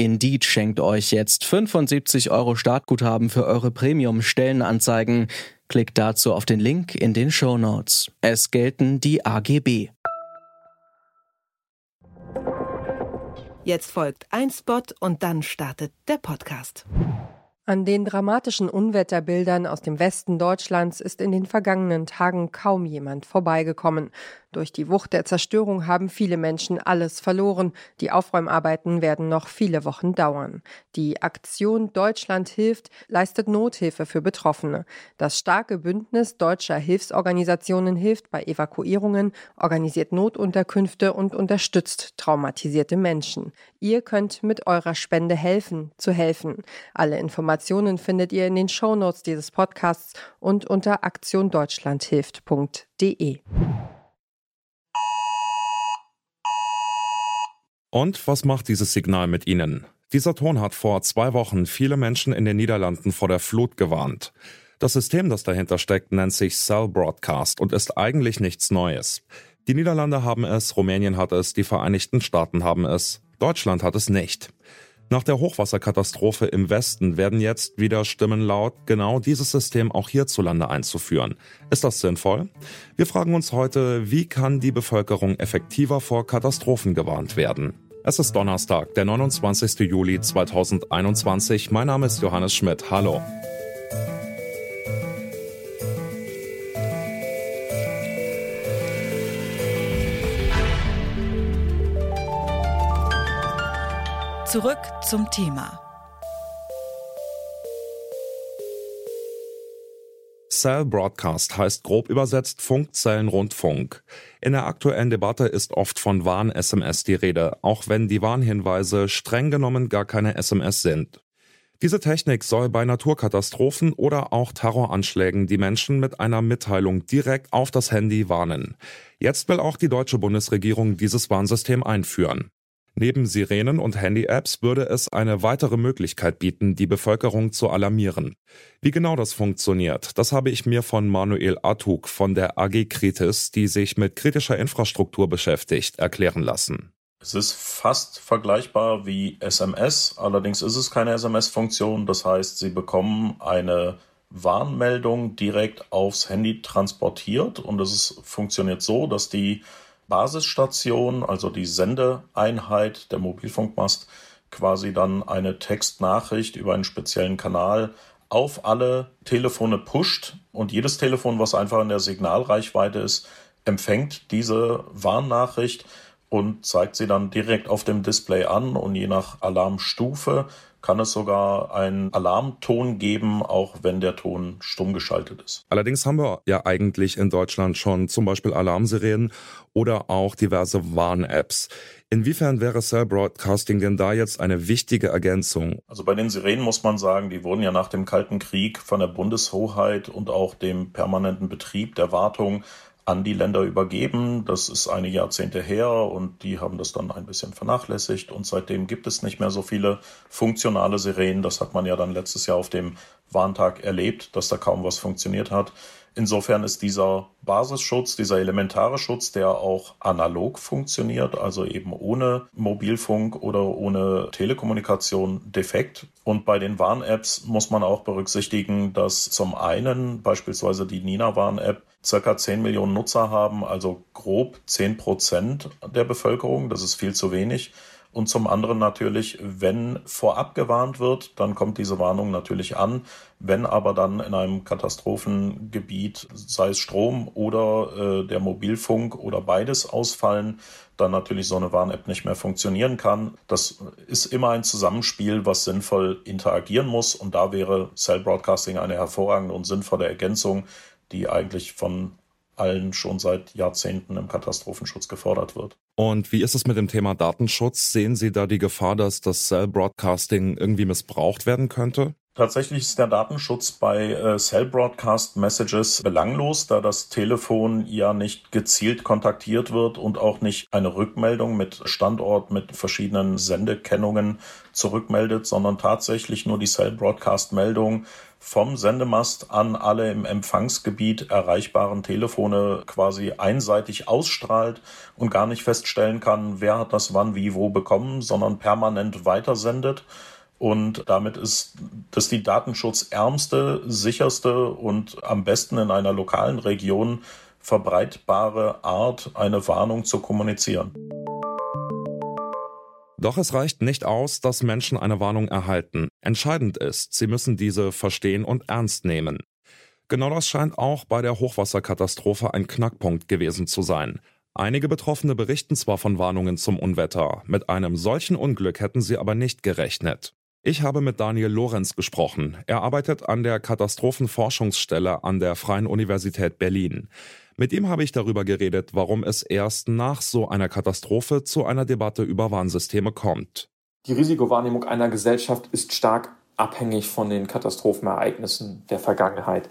Indeed schenkt euch jetzt 75 Euro Startguthaben für eure Premium-Stellenanzeigen. Klickt dazu auf den Link in den Show Notes. Es gelten die AGB. Jetzt folgt ein Spot und dann startet der Podcast. An den dramatischen Unwetterbildern aus dem Westen Deutschlands ist in den vergangenen Tagen kaum jemand vorbeigekommen. Durch die Wucht der Zerstörung haben viele Menschen alles verloren. Die Aufräumarbeiten werden noch viele Wochen dauern. Die Aktion Deutschland hilft leistet Nothilfe für Betroffene. Das starke Bündnis deutscher Hilfsorganisationen hilft bei Evakuierungen, organisiert Notunterkünfte und unterstützt traumatisierte Menschen. Ihr könnt mit eurer Spende helfen, zu helfen. Alle Informationen findet ihr in den Shownotes dieses Podcasts und unter aktiondeutschlandhilft.de. Und was macht dieses Signal mit Ihnen? Dieser Ton hat vor zwei Wochen viele Menschen in den Niederlanden vor der Flut gewarnt. Das System, das dahinter steckt, nennt sich Cell Broadcast und ist eigentlich nichts Neues. Die Niederlande haben es, Rumänien hat es, die Vereinigten Staaten haben es, Deutschland hat es nicht. Nach der Hochwasserkatastrophe im Westen werden jetzt wieder Stimmen laut, genau dieses System auch hierzulande einzuführen. Ist das sinnvoll? Wir fragen uns heute, wie kann die Bevölkerung effektiver vor Katastrophen gewarnt werden? Es ist Donnerstag, der 29. Juli 2021. Mein Name ist Johannes Schmidt. Hallo. Zurück zum Thema. Cell Broadcast heißt grob übersetzt Funkzellenrundfunk. In der aktuellen Debatte ist oft von Warn-SMS die Rede, auch wenn die Warnhinweise streng genommen gar keine SMS sind. Diese Technik soll bei Naturkatastrophen oder auch Terroranschlägen die Menschen mit einer Mitteilung direkt auf das Handy warnen. Jetzt will auch die deutsche Bundesregierung dieses Warnsystem einführen. Neben Sirenen und Handy-Apps würde es eine weitere Möglichkeit bieten, die Bevölkerung zu alarmieren. Wie genau das funktioniert, das habe ich mir von Manuel Atug von der AG Kritis, die sich mit kritischer Infrastruktur beschäftigt, erklären lassen. Es ist fast vergleichbar wie SMS, allerdings ist es keine SMS-Funktion. Das heißt, Sie bekommen eine Warnmeldung direkt aufs Handy transportiert und es funktioniert so, dass die Basisstation, also die Sendeeinheit, der Mobilfunkmast, quasi dann eine Textnachricht über einen speziellen Kanal auf alle Telefone pusht und jedes Telefon, was einfach in der Signalreichweite ist, empfängt diese Warnnachricht und zeigt sie dann direkt auf dem Display an und je nach Alarmstufe kann es sogar einen Alarmton geben, auch wenn der Ton stumm geschaltet ist. Allerdings haben wir ja eigentlich in Deutschland schon zum Beispiel Alarmsirenen oder auch diverse Warn-Apps. Inwiefern wäre Cell Broadcasting denn da jetzt eine wichtige Ergänzung? Also bei den Sirenen muss man sagen, die wurden ja nach dem Kalten Krieg von der Bundeshoheit und auch dem permanenten Betrieb der Wartung an die Länder übergeben. Das ist einige Jahrzehnte her und die haben das dann ein bisschen vernachlässigt und seitdem gibt es nicht mehr so viele funktionale Sirenen. Das hat man ja dann letztes Jahr auf dem Warntag erlebt, dass da kaum was funktioniert hat. Insofern ist dieser Basisschutz, dieser elementare Schutz, der auch analog funktioniert, also eben ohne Mobilfunk oder ohne Telekommunikation defekt. Und bei den Warn-Apps muss man auch berücksichtigen, dass zum einen beispielsweise die Nina-Warn-App circa 10 Millionen Nutzer haben, also grob 10 Prozent der Bevölkerung. Das ist viel zu wenig. Und zum anderen natürlich, wenn vorab gewarnt wird, dann kommt diese Warnung natürlich an. Wenn aber dann in einem Katastrophengebiet, sei es Strom oder äh, der Mobilfunk oder beides ausfallen, dann natürlich so eine Warn-App nicht mehr funktionieren kann. Das ist immer ein Zusammenspiel, was sinnvoll interagieren muss. Und da wäre Cell Broadcasting eine hervorragende und sinnvolle Ergänzung, die eigentlich von allen schon seit Jahrzehnten im Katastrophenschutz gefordert wird. Und wie ist es mit dem Thema Datenschutz? Sehen Sie da die Gefahr, dass das Cell Broadcasting irgendwie missbraucht werden könnte? Tatsächlich ist der Datenschutz bei äh, Cell Broadcast Messages belanglos, da das Telefon ja nicht gezielt kontaktiert wird und auch nicht eine Rückmeldung mit Standort mit verschiedenen Sendekennungen zurückmeldet, sondern tatsächlich nur die Cell Broadcast Meldung vom Sendemast an alle im Empfangsgebiet erreichbaren Telefone quasi einseitig ausstrahlt und gar nicht feststellen kann, wer hat das wann wie wo bekommen, sondern permanent weitersendet. Und damit ist das die datenschutzärmste, sicherste und am besten in einer lokalen Region verbreitbare Art, eine Warnung zu kommunizieren. Doch es reicht nicht aus, dass Menschen eine Warnung erhalten. Entscheidend ist, sie müssen diese verstehen und ernst nehmen. Genau das scheint auch bei der Hochwasserkatastrophe ein Knackpunkt gewesen zu sein. Einige Betroffene berichten zwar von Warnungen zum Unwetter, mit einem solchen Unglück hätten sie aber nicht gerechnet. Ich habe mit Daniel Lorenz gesprochen. Er arbeitet an der Katastrophenforschungsstelle an der Freien Universität Berlin. Mit ihm habe ich darüber geredet, warum es erst nach so einer Katastrophe zu einer Debatte über Warnsysteme kommt. Die Risikowahrnehmung einer Gesellschaft ist stark abhängig von den Katastrophenereignissen der Vergangenheit.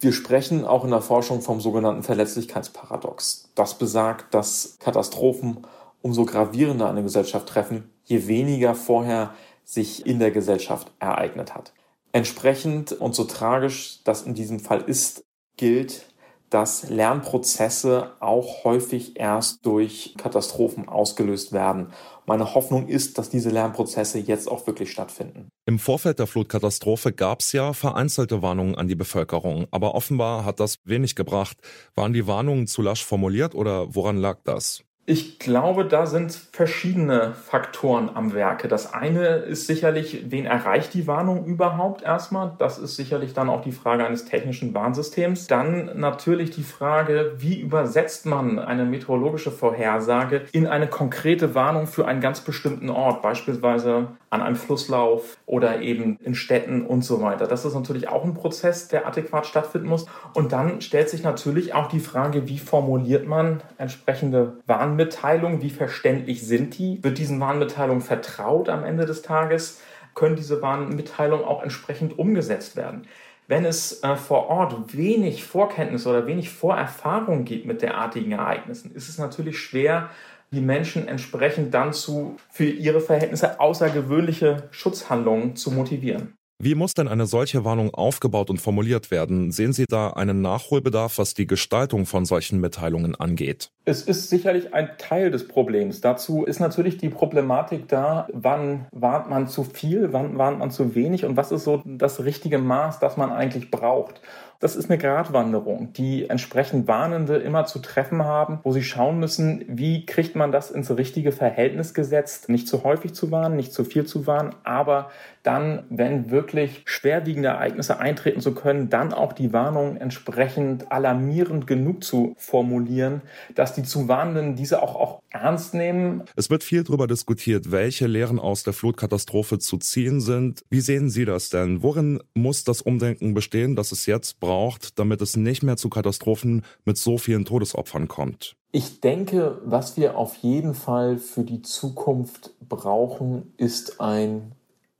Wir sprechen auch in der Forschung vom sogenannten Verletzlichkeitsparadox. Das besagt, dass Katastrophen umso gravierender eine Gesellschaft treffen, je weniger vorher sich in der Gesellschaft ereignet hat. Entsprechend und so tragisch das in diesem Fall ist, gilt, dass Lernprozesse auch häufig erst durch Katastrophen ausgelöst werden. Meine Hoffnung ist, dass diese Lernprozesse jetzt auch wirklich stattfinden. Im Vorfeld der Flutkatastrophe gab es ja vereinzelte Warnungen an die Bevölkerung, aber offenbar hat das wenig gebracht. Waren die Warnungen zu lasch formuliert oder woran lag das? Ich glaube, da sind verschiedene Faktoren am Werke. Das eine ist sicherlich, wen erreicht die Warnung überhaupt erstmal? Das ist sicherlich dann auch die Frage eines technischen Warnsystems. Dann natürlich die Frage, wie übersetzt man eine meteorologische Vorhersage in eine konkrete Warnung für einen ganz bestimmten Ort, beispielsweise an einem Flusslauf oder eben in Städten und so weiter. Das ist natürlich auch ein Prozess, der adäquat stattfinden muss. Und dann stellt sich natürlich auch die Frage, wie formuliert man entsprechende Warnmitteilungen, wie verständlich sind die? Wird diesen Warnmitteilungen vertraut am Ende des Tages? Können diese Warnmitteilungen auch entsprechend umgesetzt werden? Wenn es äh, vor Ort wenig Vorkenntnis oder wenig Vorerfahrung gibt mit derartigen Ereignissen, ist es natürlich schwer, die Menschen entsprechend dann zu für ihre Verhältnisse außergewöhnliche Schutzhandlungen zu motivieren. Wie muss denn eine solche Warnung aufgebaut und formuliert werden? Sehen Sie da einen Nachholbedarf, was die Gestaltung von solchen Mitteilungen angeht? Es ist sicherlich ein Teil des Problems. Dazu ist natürlich die Problematik da, wann warnt man zu viel, wann warnt man zu wenig und was ist so das richtige Maß, das man eigentlich braucht. Das ist eine Gratwanderung, die entsprechend Warnende immer zu treffen haben, wo sie schauen müssen, wie kriegt man das ins richtige Verhältnis gesetzt. Nicht zu häufig zu warnen, nicht zu viel zu warnen, aber dann, wenn wirklich schwerwiegende Ereignisse eintreten zu können, dann auch die Warnung entsprechend alarmierend genug zu formulieren, dass die zu Warnenden diese auch, auch ernst nehmen. Es wird viel darüber diskutiert, welche Lehren aus der Flutkatastrophe zu ziehen sind. Wie sehen Sie das denn? Worin muss das Umdenken bestehen, dass es jetzt braucht, damit es nicht mehr zu Katastrophen mit so vielen Todesopfern kommt? Ich denke, was wir auf jeden Fall für die Zukunft brauchen, ist ein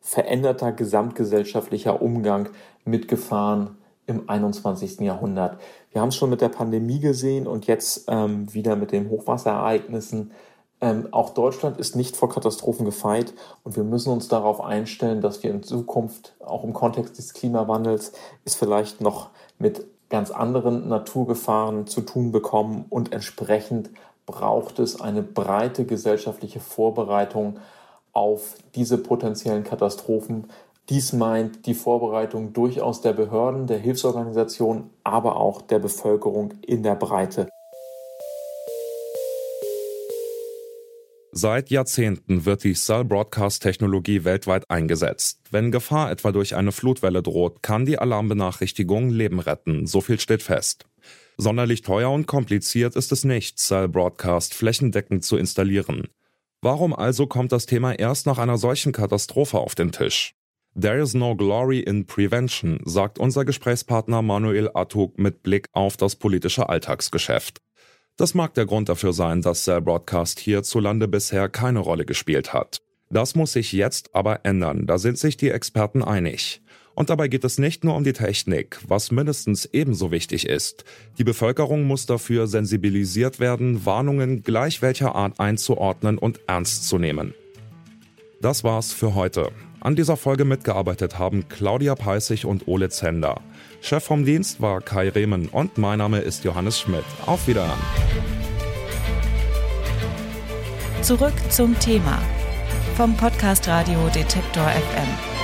veränderter gesamtgesellschaftlicher Umgang mit Gefahren im 21. Jahrhundert. Wir haben es schon mit der Pandemie gesehen und jetzt ähm, wieder mit den Hochwasserereignissen. Ähm, auch Deutschland ist nicht vor Katastrophen gefeit und wir müssen uns darauf einstellen, dass wir in Zukunft, auch im Kontext des Klimawandels, es vielleicht noch mit ganz anderen Naturgefahren zu tun bekommen und entsprechend braucht es eine breite gesellschaftliche Vorbereitung auf diese potenziellen Katastrophen. Dies meint die Vorbereitung durchaus der Behörden, der Hilfsorganisationen, aber auch der Bevölkerung in der Breite. Seit Jahrzehnten wird die Cell Broadcast Technologie weltweit eingesetzt. Wenn Gefahr etwa durch eine Flutwelle droht, kann die Alarmbenachrichtigung Leben retten, so viel steht fest. Sonderlich teuer und kompliziert ist es nicht, Cell Broadcast flächendeckend zu installieren. Warum also kommt das Thema erst nach einer solchen Katastrophe auf den Tisch? There is no glory in prevention, sagt unser Gesprächspartner Manuel Atug mit Blick auf das politische Alltagsgeschäft. Das mag der Grund dafür sein, dass Cell Broadcast hierzulande bisher keine Rolle gespielt hat. Das muss sich jetzt aber ändern, da sind sich die Experten einig. Und dabei geht es nicht nur um die Technik, was mindestens ebenso wichtig ist. Die Bevölkerung muss dafür sensibilisiert werden, Warnungen gleich welcher Art einzuordnen und ernst zu nehmen. Das war's für heute. An dieser Folge mitgearbeitet haben Claudia Peissig und Ole Zender. Chef vom Dienst war Kai Rehmen und mein Name ist Johannes Schmidt. Auf Wiederhören. Zurück zum Thema vom Podcast Radio Detektor FM.